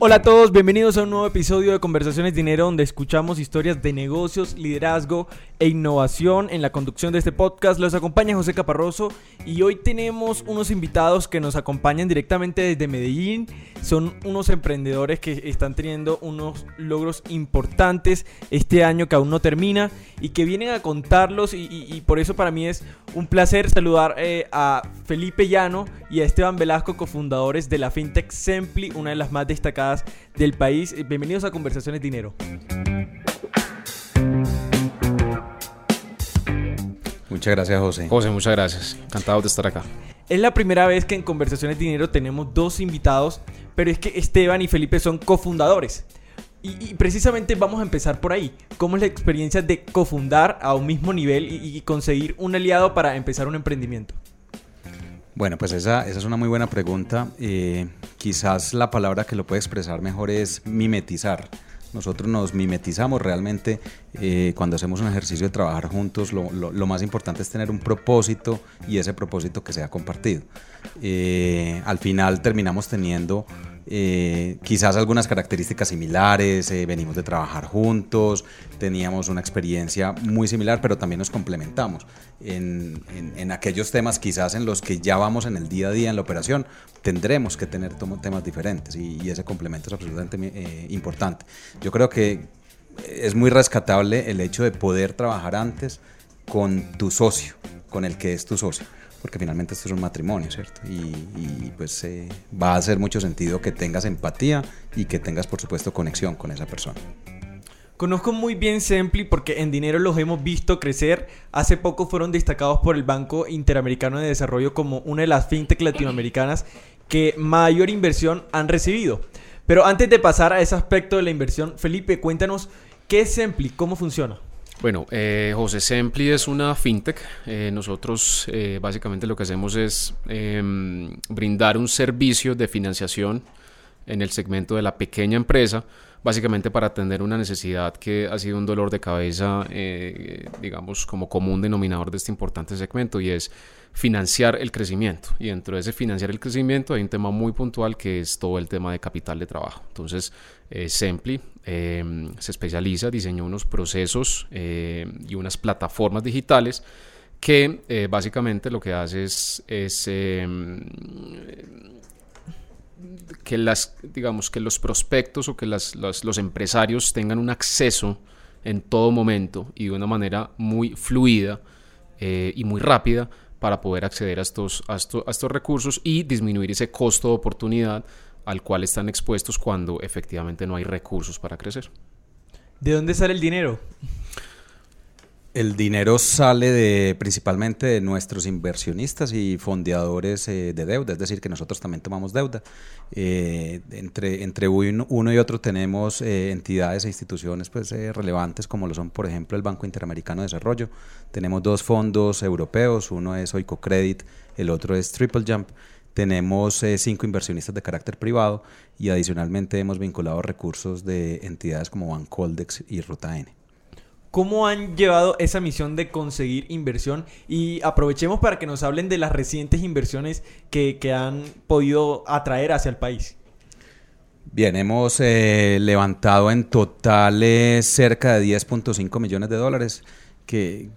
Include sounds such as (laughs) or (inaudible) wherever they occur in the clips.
Hola a todos, bienvenidos a un nuevo episodio de Conversaciones Dinero donde escuchamos historias de negocios, liderazgo e innovación. En la conducción de este podcast los acompaña José Caparroso y hoy tenemos unos invitados que nos acompañan directamente desde Medellín. Son unos emprendedores que están teniendo unos logros importantes este año que aún no termina y que vienen a contarlos y, por eso para mí es un placer saludar eh, a Felipe Llano y a Esteban Velasco, cofundadores de la FinTech Sempli, una de las más destacadas del país. Bienvenidos a Conversaciones Dinero. Muchas gracias, José. José, muchas gracias. Encantado de estar acá. Es la primera vez que en Conversaciones Dinero tenemos dos invitados, pero es que Esteban y Felipe son cofundadores. Y, precisamente vamos a empezar por ahí. ¿Cómo es la experiencia de cofundar a un mismo nivel y conseguir un aliado para empezar un emprendimiento? Bueno, pues esa, esa es una muy buena pregunta. Eh, quizás la palabra que lo puede expresar mejor es mimetizar. Nosotros nos mimetizamos realmente eh, cuando hacemos un ejercicio de trabajar juntos. Lo, lo, más importante es tener un propósito y ese propósito que sea compartido. Eh, al final terminamos teniendo eh, quizás algunas características similares, eh, venimos de trabajar juntos, teníamos una experiencia muy similar, pero también nos complementamos en, en, aquellos temas quizás en los que ya vamos en el día a día en la operación, tendremos que tener temas diferentes y, ese complemento es absolutamente eh, importante. Yo creo que es muy rescatable el hecho de poder trabajar antes con tu socio, con el que es tu socio porque finalmente esto es un matrimonio, ¿cierto? Y, pues eh, va a hacer mucho sentido que tengas empatía y que tengas, por supuesto, conexión con esa persona. Conozco muy bien Sempli porque en dinero los hemos visto crecer. Hace poco fueron destacados por el Banco Interamericano de Desarrollo como una de las fintech latinoamericanas que mayor inversión han recibido. Pero antes de pasar a ese aspecto de la inversión, Felipe, cuéntanos qué es Sempli, cómo funciona. Bueno, eh, José Sempli es una fintech. Eh, nosotros eh, básicamente lo que hacemos es em, brindar un servicio de financiación en el segmento de la pequeña empresa, básicamente para atender una necesidad que ha sido un dolor de cabeza, digamos, como común denominador de este importante segmento y es financiar el crecimiento. Y dentro de ese financiar el crecimiento hay un tema muy puntual que es todo el tema de capital de trabajo. Entonces, eh, Sempli eh, se especializa, diseñó unos procesos eh, y unas plataformas digitales que eh, básicamente lo que hace es, que las digamos que los prospectos o que las, los empresarios tengan un acceso en todo momento y de una manera muy fluida y muy rápida para poder acceder a estos, a estos, recursos y disminuir ese costo de oportunidad al cual están expuestos cuando efectivamente no hay recursos para crecer. ¿De dónde sale el dinero? El dinero sale de, principalmente de nuestros inversionistas y fondeadores eh, de deuda, es decir, que nosotros también tomamos deuda. Eh, entre, entre uno, y otro tenemos eh, entidades e instituciones pues, relevantes como lo son, por ejemplo, el Banco Interamericano de Desarrollo. Tenemos dos fondos europeos, uno es Oicocredit, el otro es Triple Jump. Tenemos cinco inversionistas de carácter privado y adicionalmente hemos vinculado recursos de entidades como Bancoldex y Ruta N. ¿Cómo han llevado esa misión de conseguir inversión? Y aprovechemos para que nos hablen de las recientes inversiones que, han podido atraer hacia el país. Bien, hemos eh, levantado en total eh, cerca de 10.5 millones de dólares, que,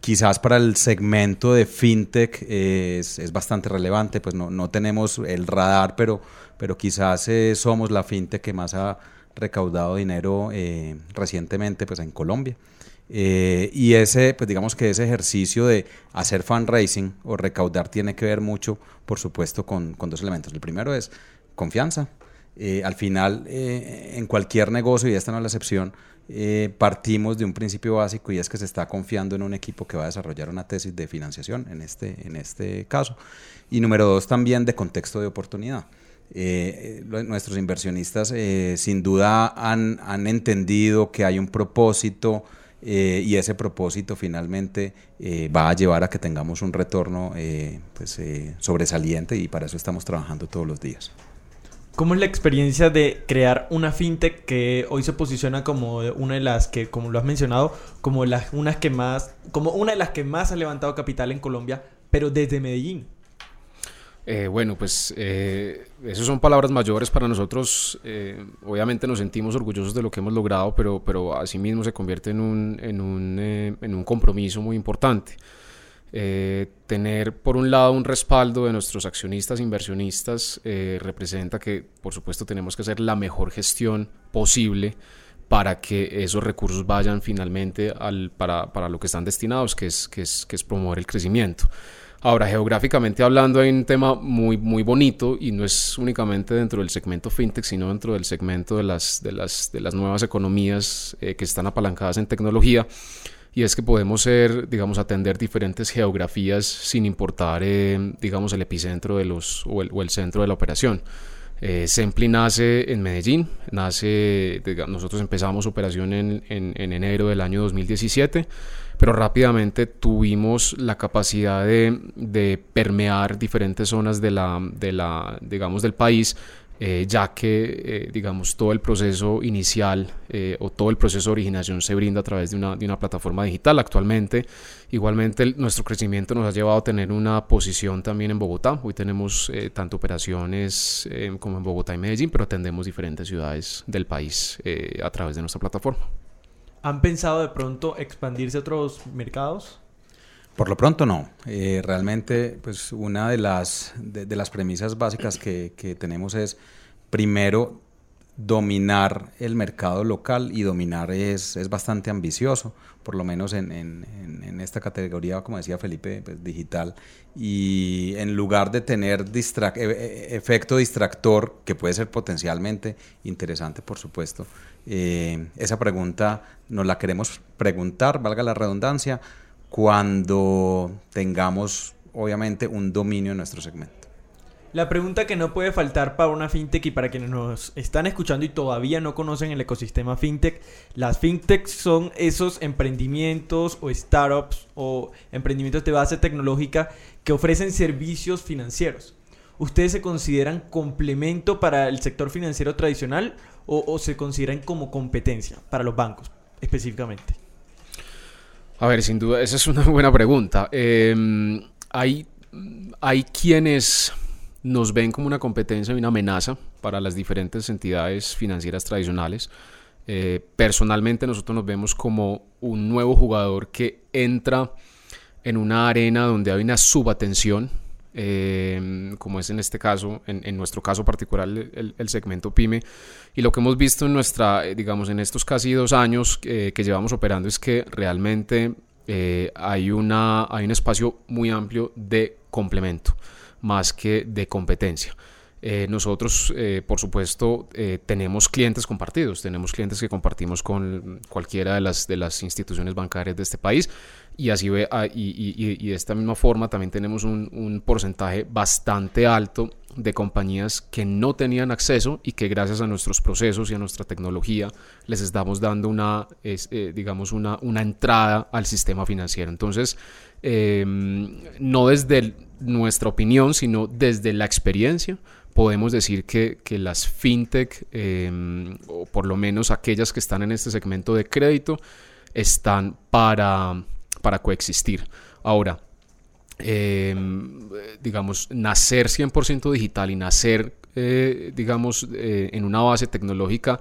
quizás para el segmento de fintech es, bastante relevante, pues no, tenemos el radar, pero, pero quizás eh, somos la fintech que más ha recaudado dinero recientemente pues, en Colombia. Eh, y ese, pues digamos que ese ejercicio de hacer fundraising o recaudar tiene que ver mucho, por supuesto, con, con dos elementos. El primero es confianza. Eh, al final, eh, en cualquier negocio, y esta no es la excepción, partimos de un principio básico y es que se está confiando en un equipo que va a desarrollar una tesis de financiación, en este, en este caso. Y número dos, también de contexto de oportunidad. Nuestros inversionistas sin duda han, han entendido que hay un propósito, eh, y ese propósito finalmente eh, va a llevar a que tengamos un retorno eh, pues, sobresaliente y para eso estamos trabajando todos los días. ¿Cómo es la experiencia de crear una fintech que hoy se posiciona como una de las que, como lo has mencionado, como las unas que más, como una de las que más ha levantado capital en Colombia, pero desde Medellín? Eh, bueno, pues eh, esas son palabras mayores para nosotros. Eh, obviamente nos sentimos orgullosos de lo que hemos logrado, pero, pero asimismo se convierte en un, en un, en un compromiso muy importante. tener por un lado un respaldo de nuestros accionistas inversionistas representa que por supuesto tenemos que hacer la mejor gestión posible para que esos recursos vayan finalmente al, para, para, lo que están destinados, que es, que es, que es promover el crecimiento. Ahora, geográficamente hablando, hay un tema muy, muy bonito y no es únicamente dentro del segmento fintech, sino dentro del segmento de las, de las, de las nuevas economías eh, que están apalancadas en tecnología. Y es que podemos ser, digamos, atender diferentes geografías sin importar, eh, digamos, el epicentro de los, o, el, centro de la operación. Eh, Sempli nace en Medellín, nace, nosotros empezamos operación en, en, en enero del año 2017 pero rápidamente tuvimos la capacidad de, permear diferentes zonas de la, de la, digamos, del país eh, ya que, eh, digamos, todo el proceso inicial eh, o todo el proceso de originación se brinda a través de una, de una plataforma digital. Actualmente, igualmente, nuestro crecimiento nos ha llevado a tener una posición también en Bogotá. Hoy tenemos tanto operaciones como en Bogotá y Medellín, pero atendemos diferentes ciudades del país a través de nuestra plataforma. ¿Han pensado de pronto expandirse a otros mercados? Por lo pronto no. Eh, realmente, pues una de las, de, las premisas básicas que, que, tenemos es, primero, dominar el mercado local y dominar es, es bastante ambicioso, por lo menos en, en, esta categoría, como decía Felipe, pues, digital. Y en lugar de tener e, e, efecto distractor, que puede ser potencialmente interesante, por supuesto, eh, esa pregunta nos la queremos preguntar, valga la redundancia, cuando tengamos obviamente un dominio en nuestro segmento. La pregunta que no puede faltar para una fintech y para quienes nos están escuchando y todavía no conocen el ecosistema fintech, las fintechs son esos emprendimientos o startups o emprendimientos de base tecnológica que ofrecen servicios financieros. ¿Ustedes se consideran complemento para el sector financiero tradicional o, se consideran como competencia para los bancos específicamente? A ver, sin duda, esa es una (laughs) buena pregunta. Em, hay, hay quienes nos ven como una competencia y una amenaza para las diferentes entidades financieras tradicionales. Eh, personalmente nosotros nos vemos como un nuevo jugador que entra en una arena donde hay una subatención eh, como es en este caso, en, nuestro caso particular, el, segmento PYME. Y lo que hemos visto en nuestra, eh, digamos, en estos casi dos años que llevamos operando es que realmente eh, hay, una, hay un espacio muy amplio de complemento más que de competencia. Eh, nosotros, por supuesto, tenemos clientes compartidos, tenemos clientes que compartimos con cualquiera de las, de las instituciones bancarias de este país, y así ve, ah, y, de esta misma forma también tenemos un, porcentaje bastante alto de compañías que no tenían acceso y que gracias a nuestros procesos y a nuestra tecnología les estamos dando una, eh, digamos, una, una, entrada al sistema financiero. Entonces, em, no desde nuestra opinión, sino desde la experiencia, podemos decir que, que las fintech, em, o por lo menos aquellas que están en este segmento de crédito, están para para coexistir. Ahora, em, digamos, nacer 100% digital y nacer, eh, digamos, eh, en una base tecnológica,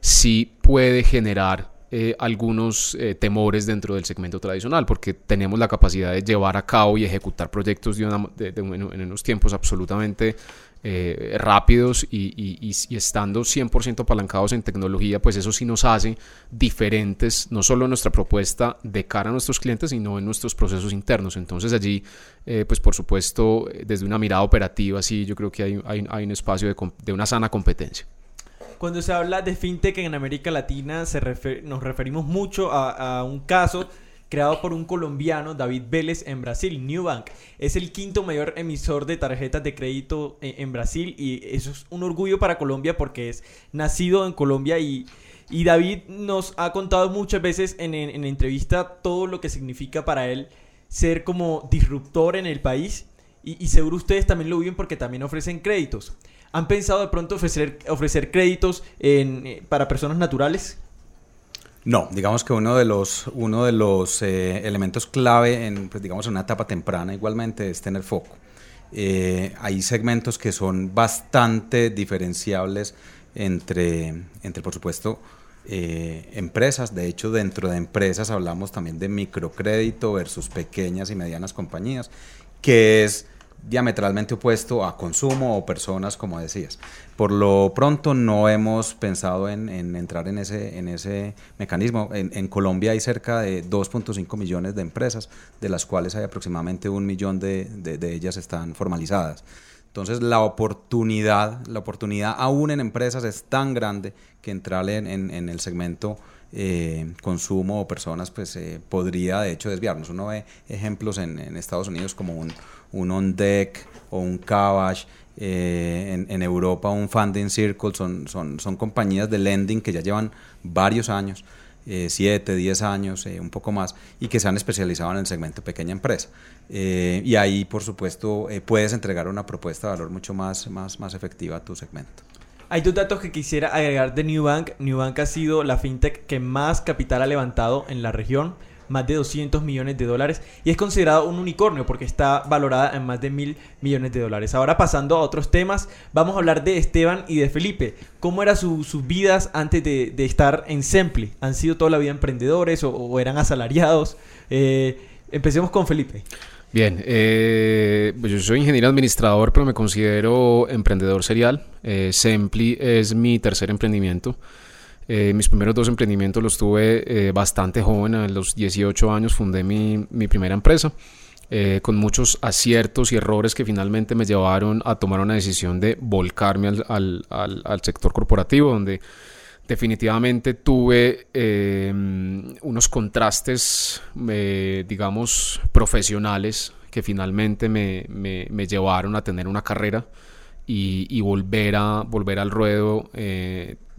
sí puede generar eh, algunos temores dentro del segmento tradicional, porque tenemos la capacidad de llevar a cabo y ejecutar proyectos de, en unos tiempos absolutamente eh, rápidos y, estando 100% apalancados en tecnología, pues eso sí nos hace diferentes, no solo en nuestra propuesta de cara a nuestros clientes, sino en nuestros procesos internos. Entonces allí, eh, pues por supuesto, desde una mirada operativa, sí, yo creo que hay, hay, un espacio de, una sana competencia. Cuando se habla de fintech en América Latina, se nos referimos mucho a, a un caso creado por un colombiano, David Vélez, en Brasil. Newbank es el quinto mayor emisor de tarjetas de crédito en, Brasil y eso es un orgullo para Colombia porque es nacido en Colombia y, y David nos ha contado muchas veces en, en, entrevista todo lo que significa para él ser como disruptor en el país y, seguro ustedes también lo viven porque también ofrecen créditos. ¿Han pensado de pronto ofrecer, ofrecer créditos en, eh, para personas naturales? No, digamos que uno de los, uno de los eh, elementos clave en, pues, digamos, una etapa temprana igualmente es tener foco. Eh, hay segmentos que son bastante diferenciables entre, entre por supuesto, empresas. De hecho, dentro de empresas hablamos también de microcrédito versus pequeñas y medianas compañías, que es diametralmente opuesto a consumo o personas, como decías. Por lo pronto no hemos pensado en, entrar en ese, en ese mecanismo. En, Colombia hay cerca de 2.5 millones de empresas, de las cuales hay aproximadamente un millón de, de, ellas están formalizadas. Entonces la oportunidad, la oportunidad aún en empresas es tan grande que entrar en, en el segmento eh, consumo o personas, pues eh, podría de hecho desviarnos. Uno ve ejemplos en, en Estados Unidos como un, un On Deck o un Cabash, eh, en, Europa un Funding Circle, son, son, son compañías de lending que ya llevan varios años, 7, eh, 10 años, eh, un poco más, y que se han especializado en el segmento pequeña empresa. y ahí, por supuesto, puedes entregar una propuesta de valor mucho más, más, más efectiva a tu segmento. Hay dos datos que quisiera agregar de Newbank. Newbank ha sido la fintech que más capital ha levantado en la región más de 200 millones de dólares y es considerado un unicornio porque está valorada en más de mil millones de dólares. Ahora pasando a otros temas, vamos a hablar de Esteban y de Felipe. ¿Cómo eran sus vidas antes de, estar en Sempli? ¿Han sido toda la vida emprendedores o, eran asalariados? Eh, empecemos con Felipe. Bien, eh, pues yo soy ingeniero administrador, pero me considero emprendedor serial. Eh, Sempli es mi tercer emprendimiento. Eh, mis primeros dos emprendimientos los tuve eh, bastante joven, a los 18 años fundé mi, mi primera empresa. Eh, con muchos aciertos y errores que finalmente me llevaron a tomar una decisión de volcarme al, al, al, sector corporativo, donde definitivamente tuve unos contrastes, digamos, profesionales que finalmente me, llevaron a tener una carrera y, volver, a, volver al ruedo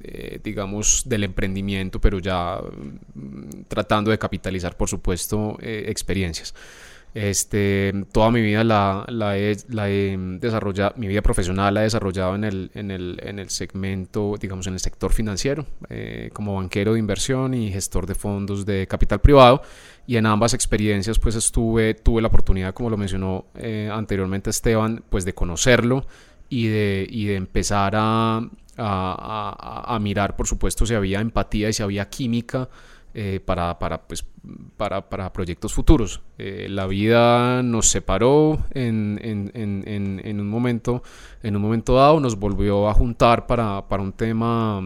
eh, digamos, del emprendimiento, pero ya mm, tratando de capitalizar, por supuesto, eh, experiencias. Este, toda mi vida la, la, he, desarrollado, mi vida profesional la he desarrollado en el, en el, en el segmento, digamos, en el sector financiero, eh, como banquero de inversión y gestor de fondos de capital privado. Y en ambas experiencias, pues estuve, tuve la oportunidad, como lo mencionó anteriormente Esteban, pues de conocerlo y de, y de empezar a, a, mirar, por supuesto, si había empatía y si había química eh, para, para, pues, para, para, proyectos futuros. Eh, la vida nos separó en, en, en, en, un momento, en un momento dado, nos volvió a juntar para, para un tema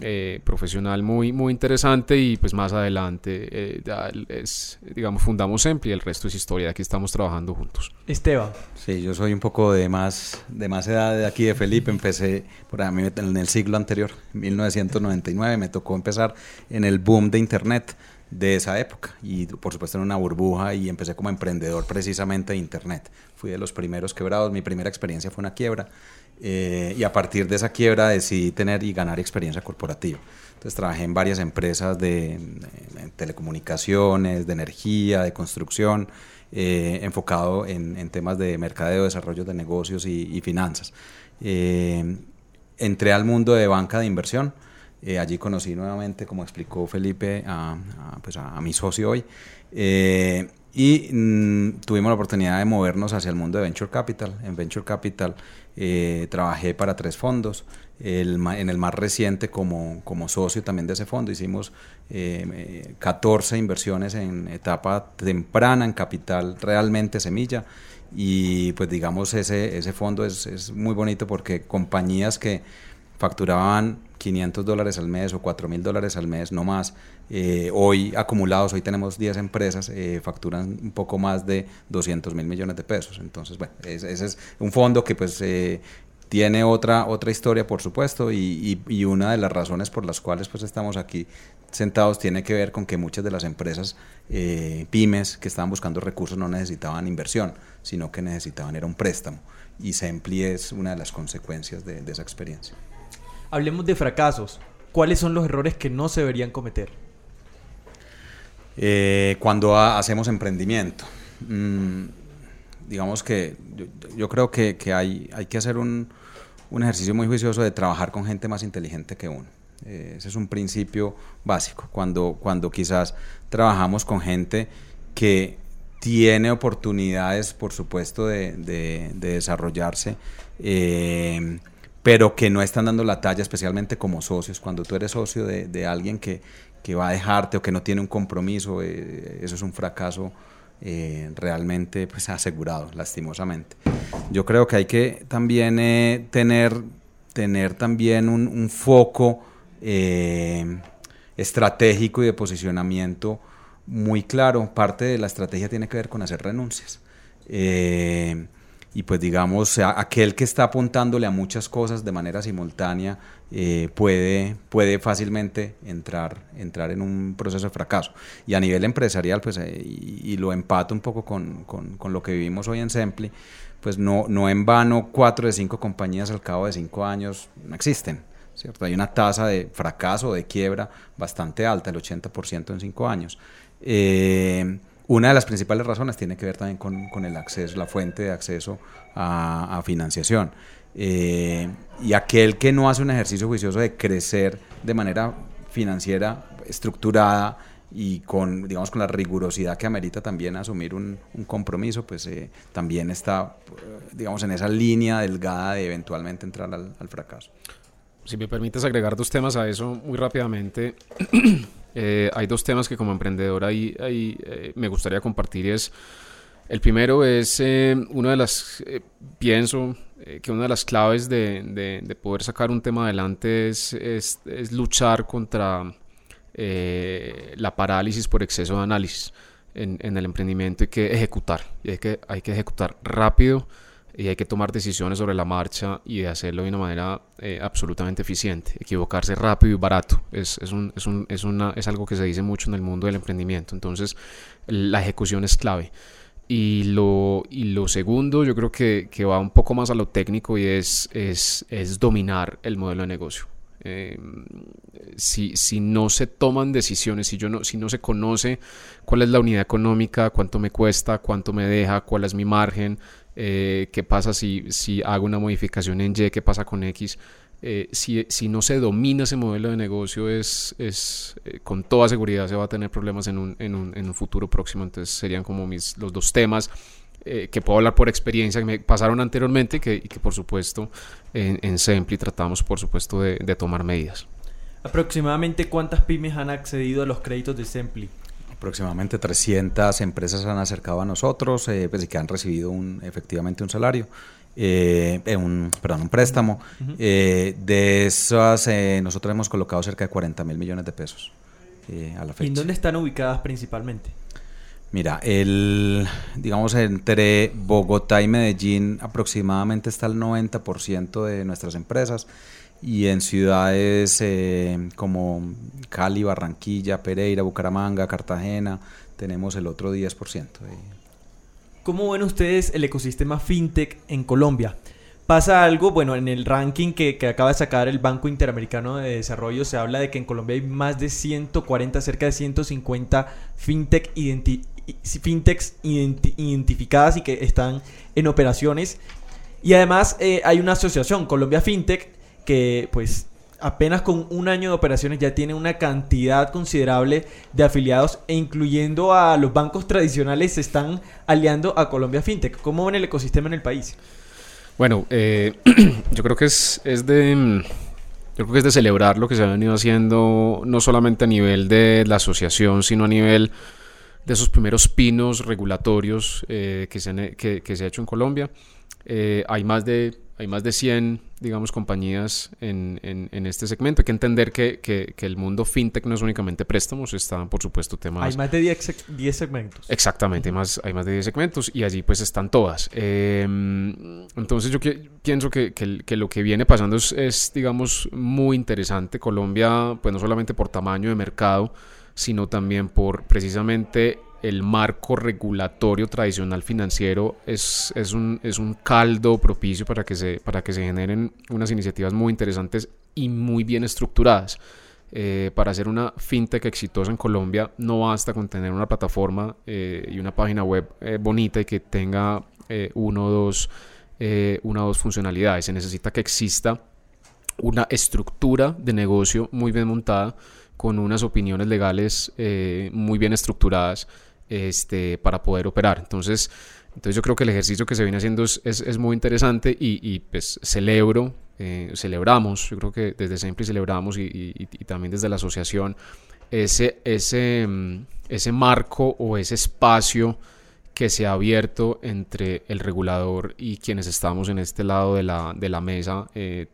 eh, profesional muy, muy interesante y pues más adelante es, digamos, fundamos Empli y el resto es historia. Aquí estamos trabajando juntos. Esteban. Sí, yo soy un poco de más, de más edad de aquí de Felipe. Empecé por mí en el siglo anterior, 1999. Me tocó empezar en el boom de Internet de esa época y por supuesto en una burbuja y empecé como emprendedor precisamente de Internet. Fui de los primeros quebrados. Mi primera experiencia fue una quiebra eh, y a partir de esa quiebra decidí tener y ganar experiencia corporativa. Entonces trabajé en varias empresas de, telecomunicaciones, de energía, de construcción, eh, enfocado en, temas de mercadeo, desarrollo de negocios y, finanzas. Eh, entré al mundo de banca de inversión. Allí conocí nuevamente, como explicó Felipe, a, pues a mi socio hoy. y mm, tuvimos la oportunidad de movernos hacia el mundo de Venture Capital. En Venture Capital eh, trabajé para tres fondos. en el más reciente, como, como, socio también de ese fondo, hicimos 14 eh, inversiones en etapa temprana, en capital realmente semilla. Y pues digamos, ese, ese fondo es, es muy bonito porque compañías que facturaban 500 dólares al mes o 4 mil dólares al mes, no más. Eh, hoy acumulados, hoy tenemos 10 empresas, eh, facturan un poco más de 200 mil millones de pesos. Entonces, bueno, ese, es un fondo que pues eh, tiene otra, otra historia, por supuesto, y, y, una de las razones por las cuales pues estamos aquí sentados tiene que ver con que muchas de las empresas pymes que estaban buscando recursos no necesitaban inversión, sino que necesitaban era un préstamo. Y Sempli es una de las consecuencias de esa experiencia. Hablemos de fracasos. ¿Cuáles son los errores que no se deberían cometer? Eh, cuando hacemos emprendimiento. Mm, digamos que yo, creo que, hay, que hacer un, ejercicio muy juicioso de trabajar con gente más inteligente que uno. Eh, ese es un principio básico. Cuando, cuando quizás trabajamos con gente que tiene oportunidades, por supuesto, de, desarrollarse, eh, pero que no están dando la talla, especialmente como socios. Cuando tú eres socio de, alguien que, va a dejarte o que no tiene un compromiso, eh, eso es un fracaso eh, realmente pues, asegurado, lastimosamente. Yo creo que hay que también tener, tener también un, foco estratégico y de posicionamiento muy claro. Parte de la estrategia tiene que ver con hacer renuncias. Eh, y pues digamos, aquel que está apuntándole a muchas cosas de manera simultánea eh, puede, puede fácilmente entrar, entrar en un proceso de fracaso. Y a nivel empresarial, pues, eh, y, lo empato un poco con, con, con, lo que vivimos hoy en Sempli, pues no, no en vano cuatro de cinco compañías al cabo de cinco años no existen. ¿cierto? Hay una tasa de fracaso, de quiebra bastante alta, el 80% en cinco años. Eh, una de las principales razones tiene que ver también con, el acceso, la fuente de acceso a, financiación. Eh, y aquel que no hace un ejercicio juicioso de crecer de manera financiera estructurada y con, digamos, con la rigurosidad que amerita también asumir un, compromiso, pues eh, también está, digamos, en esa línea delgada de eventualmente entrar al, al fracaso. Si me permites agregar dos temas a eso muy rápidamente. (clears throat) Eh, hay dos temas que como emprendedor ahí, eh, me gustaría compartir. Es, el primero es eh, una de las, pienso que una de las claves de, de, poder sacar un tema adelante es, luchar contra la parálisis por exceso de análisis en, el emprendimiento. Hay que ejecutar, y que, hay que ejecutar rápido y hay que tomar decisiones sobre la marcha y de hacerlo de una manera eh, absolutamente eficiente. Equivocarse rápido y barato es, es, un, es, un, es, una, es algo que se dice mucho en el mundo del emprendimiento. Entonces, la ejecución es clave. Y lo, y lo segundo, yo creo que, que va un poco más a lo técnico y es, es, es dominar el modelo de negocio. Eh, si, si, no se toman decisiones, si, yo no, si no se conoce cuál es la unidad económica, cuánto me cuesta, cuánto me deja, cuál es mi margen, eh, qué pasa si, si hago una modificación en Y, qué pasa con X. Eh, si, si, no se domina ese modelo de negocio, es, es eh, con toda seguridad se va a tener problemas en un, en un, en un futuro próximo. Entonces serían como mis, los dos temas que puedo hablar por experiencia que me pasaron anteriormente y que, por supuesto en, en Sempli tratamos por supuesto de tomar medidas. ¿Aproximadamente cuántas pymes han accedido a los créditos de Sempli? Aproximadamente 300 empresas se han acercado a nosotros eh, pues, y que han recibido un, efectivamente un salario, eh, eh un, perdón, un préstamo. Eh, de esas, nosotros hemos colocado cerca de 40 mil millones de pesos a la fecha. ¿Y en dónde están ubicadas principalmente? Mira, el, digamos, entre Bogotá y Medellín aproximadamente está el 90% de nuestras empresas y en ciudades eh, como Cali, Barranquilla, Pereira, Bucaramanga, Cartagena, tenemos el otro 10%. ¿Cómo ven ustedes el ecosistema fintech en Colombia? Pasa algo, bueno, en el ranking que, acaba de sacar el Banco Interamericano de Desarrollo se habla de que en Colombia hay más de 140, cerca de 150 fintech fintechs identificadas y que están en operaciones. Y además eh, hay una asociación, Colombia Fintech, que pues apenas con un año de operaciones ya tiene una cantidad considerable de afiliados e incluyendo a los bancos tradicionales se están aliando a Colombia FinTech. ¿Cómo ven el ecosistema en el país? Bueno, eh, (clears throat) yo creo que es, es de... Yo creo que es de celebrar lo que se ha venido haciendo, no solamente a nivel de la asociación, sino a nivel de esos primeros pinos regulatorios eh, que, se que, que, se ha hecho en Colombia. Eh, hay más de hay más de 100, digamos, compañías en, en, este segmento. Hay que entender que, que, el mundo fintech no es únicamente préstamos, están, por supuesto, temas... Hay más de 10, 10 segmentos. Exactamente, hay más, hay más de 10 segmentos y allí pues están todas. Em, entonces yo pienso que, que, lo que viene pasando es, es, digamos, muy interesante. Colombia, pues no solamente por tamaño de mercado, sino también por precisamente el marco regulatorio tradicional financiero es, es, un, es un caldo propicio para que, se, para que se generen unas iniciativas muy interesantes y muy bien estructuradas. Eh, para hacer una fintech exitosa en Colombia no basta con tener una plataforma eh, y una página web eh, bonita y que tenga uno dos, una o dos funcionalidades. Se necesita que exista una estructura de negocio muy bien montada con unas opiniones legales muy bien estructuradas este, para poder operar. Entonces, entonces yo creo que el ejercicio que se viene haciendo es, es, muy interesante y, y, pues celebro, eh, celebramos, yo creo que desde siempre celebramos y, y, y, también desde la asociación ese, ese, mm, ese marco o ese espacio que se ha abierto entre el regulador y quienes estamos en este lado de la, de la mesa eh,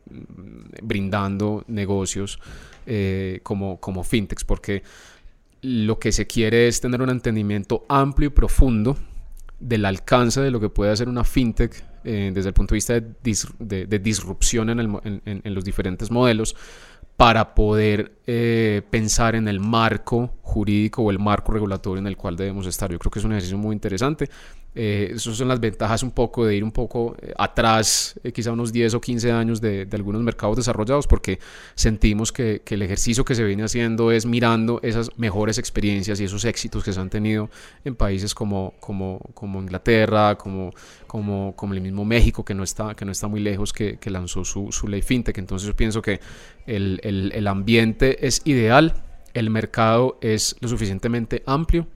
brindando negocios eh, como, como fintechs, porque lo que se quiere es tener un entendimiento amplio y profundo del alcance de lo que puede hacer una fintech eh, desde el punto de vista de, disrupción en, los diferentes modelos para poder eh, pensar en el marco jurídico o el marco regulatorio en el cual debemos estar. Yo creo que es un ejercicio muy interesante eh, esas son las ventajas un poco de ir un poco eh, atrás, eh, quizá unos 10 o 15 años de, algunos mercados desarrollados, porque sentimos que, el ejercicio que se viene haciendo es mirando esas mejores experiencias y esos éxitos que se han tenido en países como, como, como Inglaterra, como, como, como el mismo México, que no está, que no está muy lejos, que, lanzó su, su, ley fintech. Entonces yo pienso que el, el, el ambiente es ideal, el mercado es lo suficientemente amplio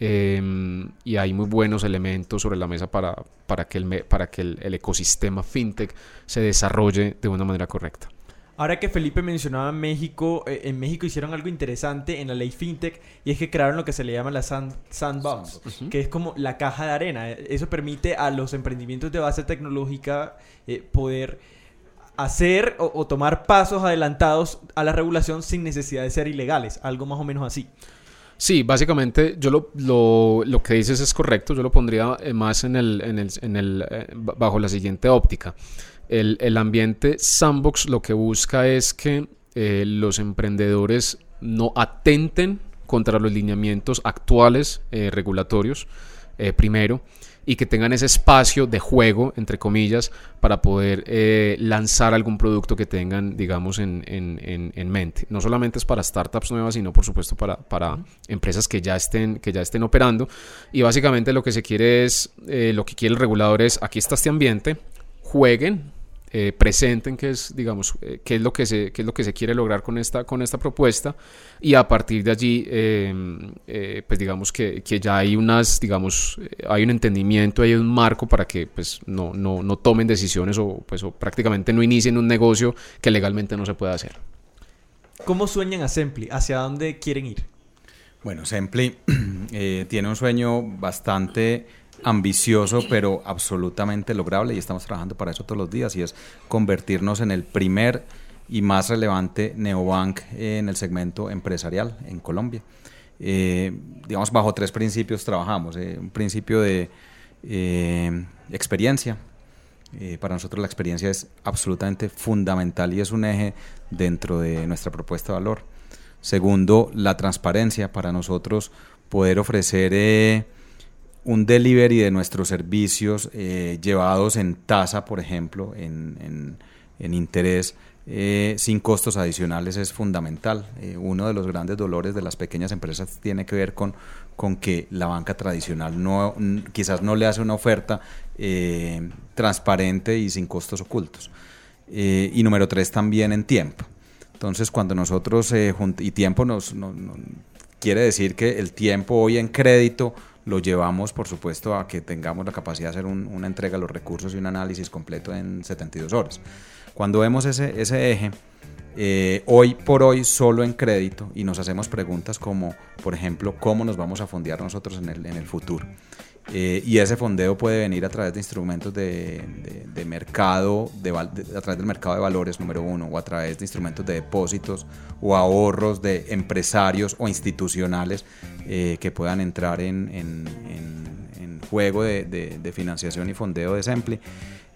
Em, y hay muy buenos elementos sobre la mesa para, para que, el, para que el, ecosistema fintech se desarrolle de una manera correcta. Ahora que Felipe mencionaba México, eh, en México hicieron algo interesante en la ley fintech y es que crearon lo que se le llama la sandbox, que es como la caja de arena. Eso permite a los emprendimientos de base tecnológica eh, poder hacer o, o, tomar pasos adelantados a la regulación sin necesidad de ser ilegales, algo más o menos así. Sí, básicamente yo lo, lo, lo, que dices es correcto, yo lo pondría eh, más en el, en el, en el eh, bajo la siguiente óptica. El, el, ambiente sandbox lo que busca es que eh, los emprendedores no atenten contra los lineamientos actuales regulatorios, primero, y que tengan ese espacio de juego, entre comillas, para poder eh, lanzar algún producto que tengan, digamos, en, en, en, mente. No solamente es para startups nuevas, sino por supuesto para, para empresas que ya, estén, que ya estén operando. Y básicamente lo que se quiere es, eh, lo que quiere el regulador es, aquí está este ambiente, jueguen, eh, presenten qué es, digamos, eh, qué es lo que se, qué es lo que se quiere lograr con esta, con esta propuesta y a partir de allí, em, eh, pues digamos que, que, ya hay unas, digamos, hay un entendimiento, hay un marco para que pues no, no, no tomen decisiones o pues o prácticamente no inicien un negocio que legalmente no se pueda hacer. ¿Cómo sueñan a Sempli? ¿Hacia dónde quieren ir? Bueno, Sempli (clears throat) tiene un sueño bastante ambicioso, pero absolutamente lograble y estamos trabajando para eso todos los días y es convertirnos en el primer y más relevante neobank en el segmento empresarial en Colombia. Eh, digamos, bajo tres principios trabajamos. Eh, un principio de eh, experiencia. para nosotros la experiencia es absolutamente fundamental y es un eje dentro de nuestra propuesta de valor. Segundo, la transparencia. Para nosotros poder ofrecer un delivery de nuestros servicios eh, llevados en tasa, por ejemplo, en, interés, eh, sin costos adicionales es fundamental. Eh, uno de los grandes dolores de las pequeñas empresas tiene que ver con, con que la banca tradicional no, quizás no le hace una oferta transparente y sin costos ocultos. y número tres, también en tiempo. Entonces, cuando nosotros, y tiempo nos, quiere decir que el tiempo hoy en crédito lo llevamos, por supuesto, a que tengamos la capacidad de hacer una entrega de los recursos y un análisis completo en 72 horas. Cuando vemos ese, eje, eh, hoy por hoy solo en crédito y nos hacemos preguntas como, por ejemplo, cómo nos vamos a fondear nosotros en el futuro. Eh, y ese fondeo puede venir a través de instrumentos de, mercado, a través del mercado de valores número uno, o a través de instrumentos de depósitos o ahorros de empresarios o institucionales eh, que puedan entrar en, en, juego de, financiación y fondeo de Sempli.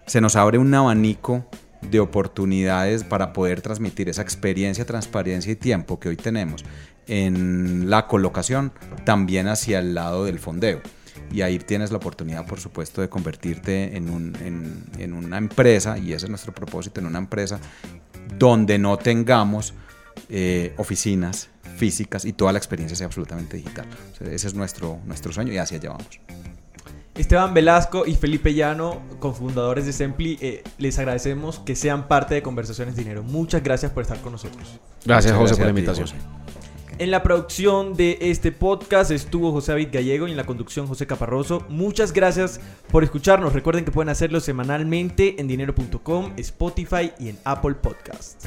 Se nos abre un abanico de oportunidades para poder transmitir esa experiencia, transparencia y tiempo que hoy tenemos en la colocación también hacia el lado del fondeo y ahí tienes la oportunidad, por supuesto, de convertirte en, un, en, en, una empresa, y ese es nuestro propósito, en una empresa donde no tengamos eh, oficinas físicas y toda la experiencia sea absolutamente digital. ese es nuestro, nuestro sueño y hacia allá vamos. Esteban Velasco y Felipe Llano, cofundadores de Sempli, eh, les agradecemos que sean parte de Conversaciones Dinero. Muchas gracias por estar con nosotros. Gracias, José, por la invitación. En la producción de este podcast estuvo José David Gallego y en la conducción José Caparroso. Muchas gracias por escucharnos. Recuerden que pueden hacerlo semanalmente en dinero.com, Spotify y en Apple Podcast.